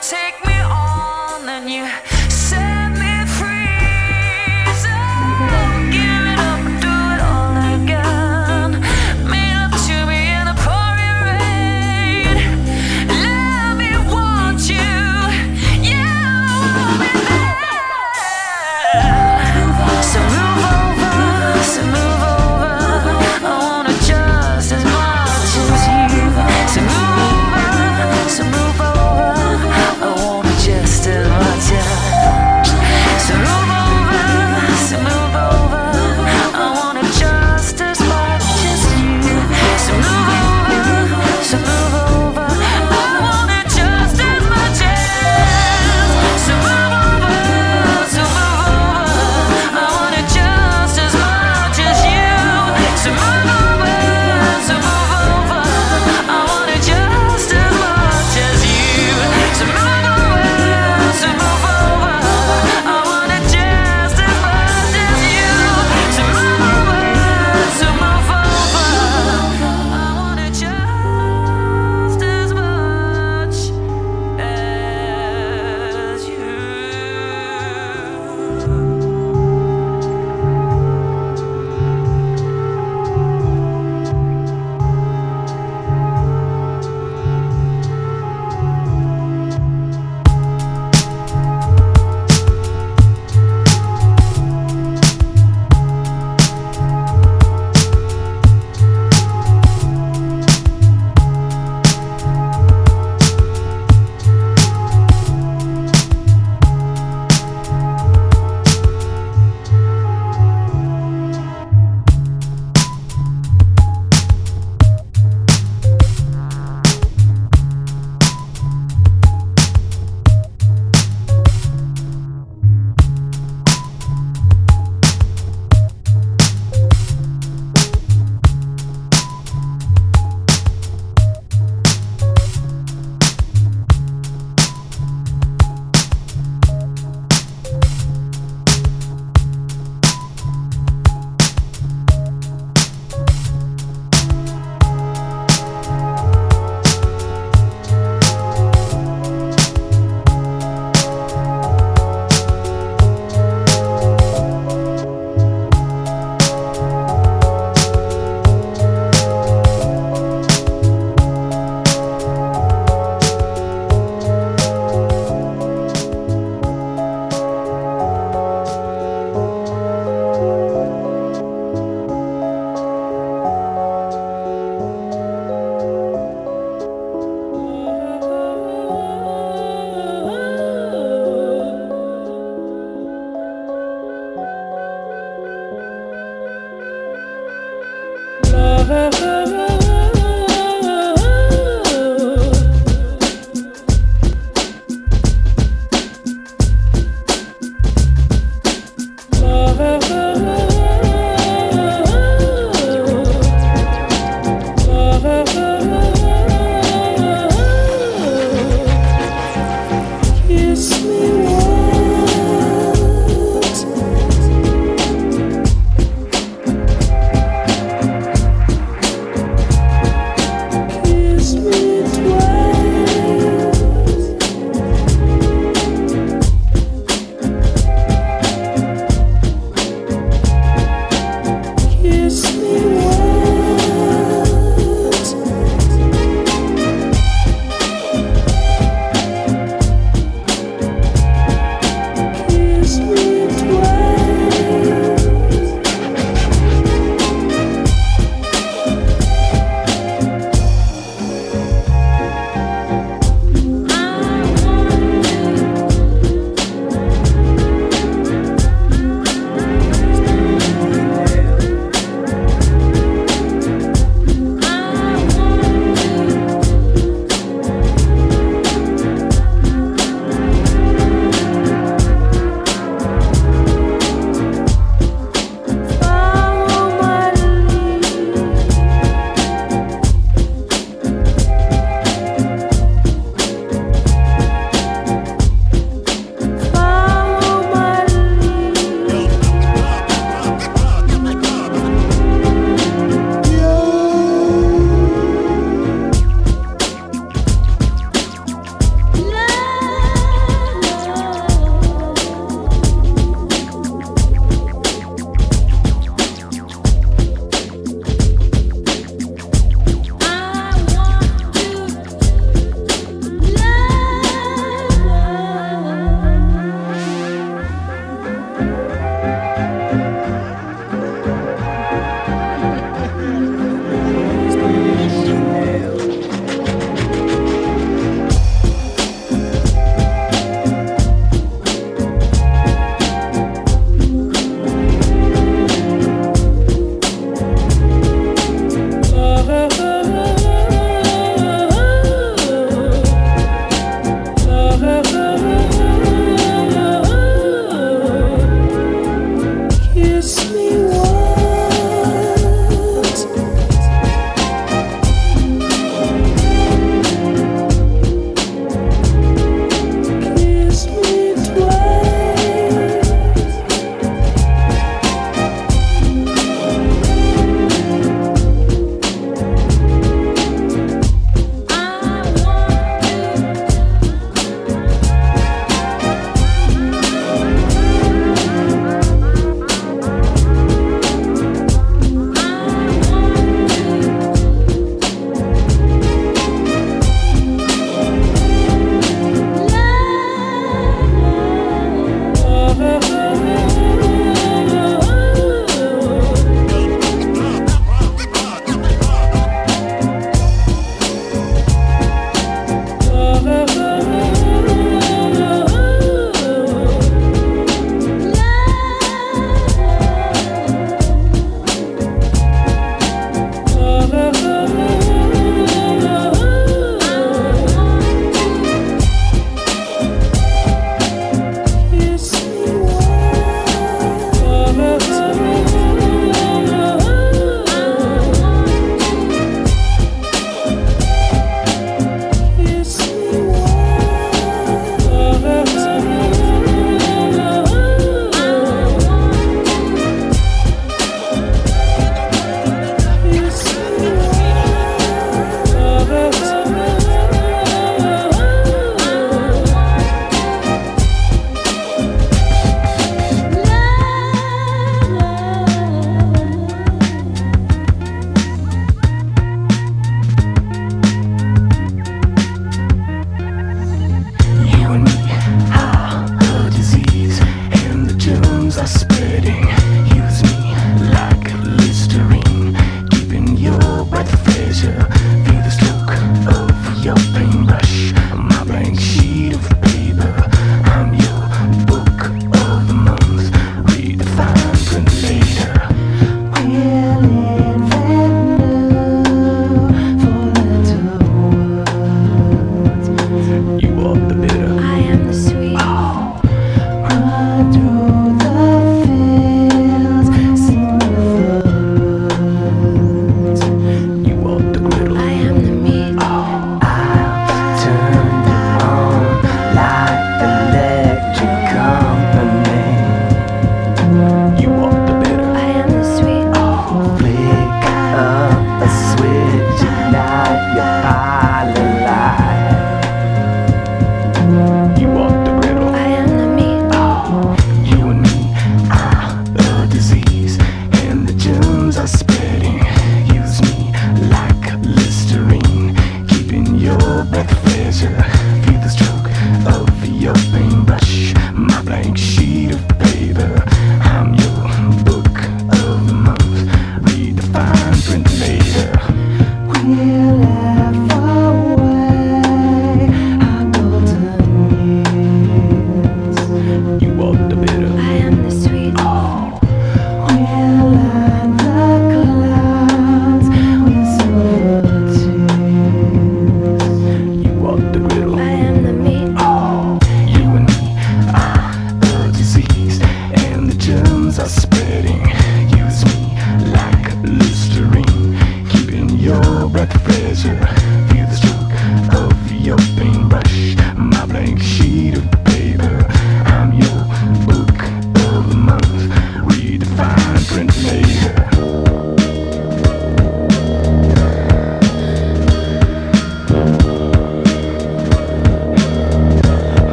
take me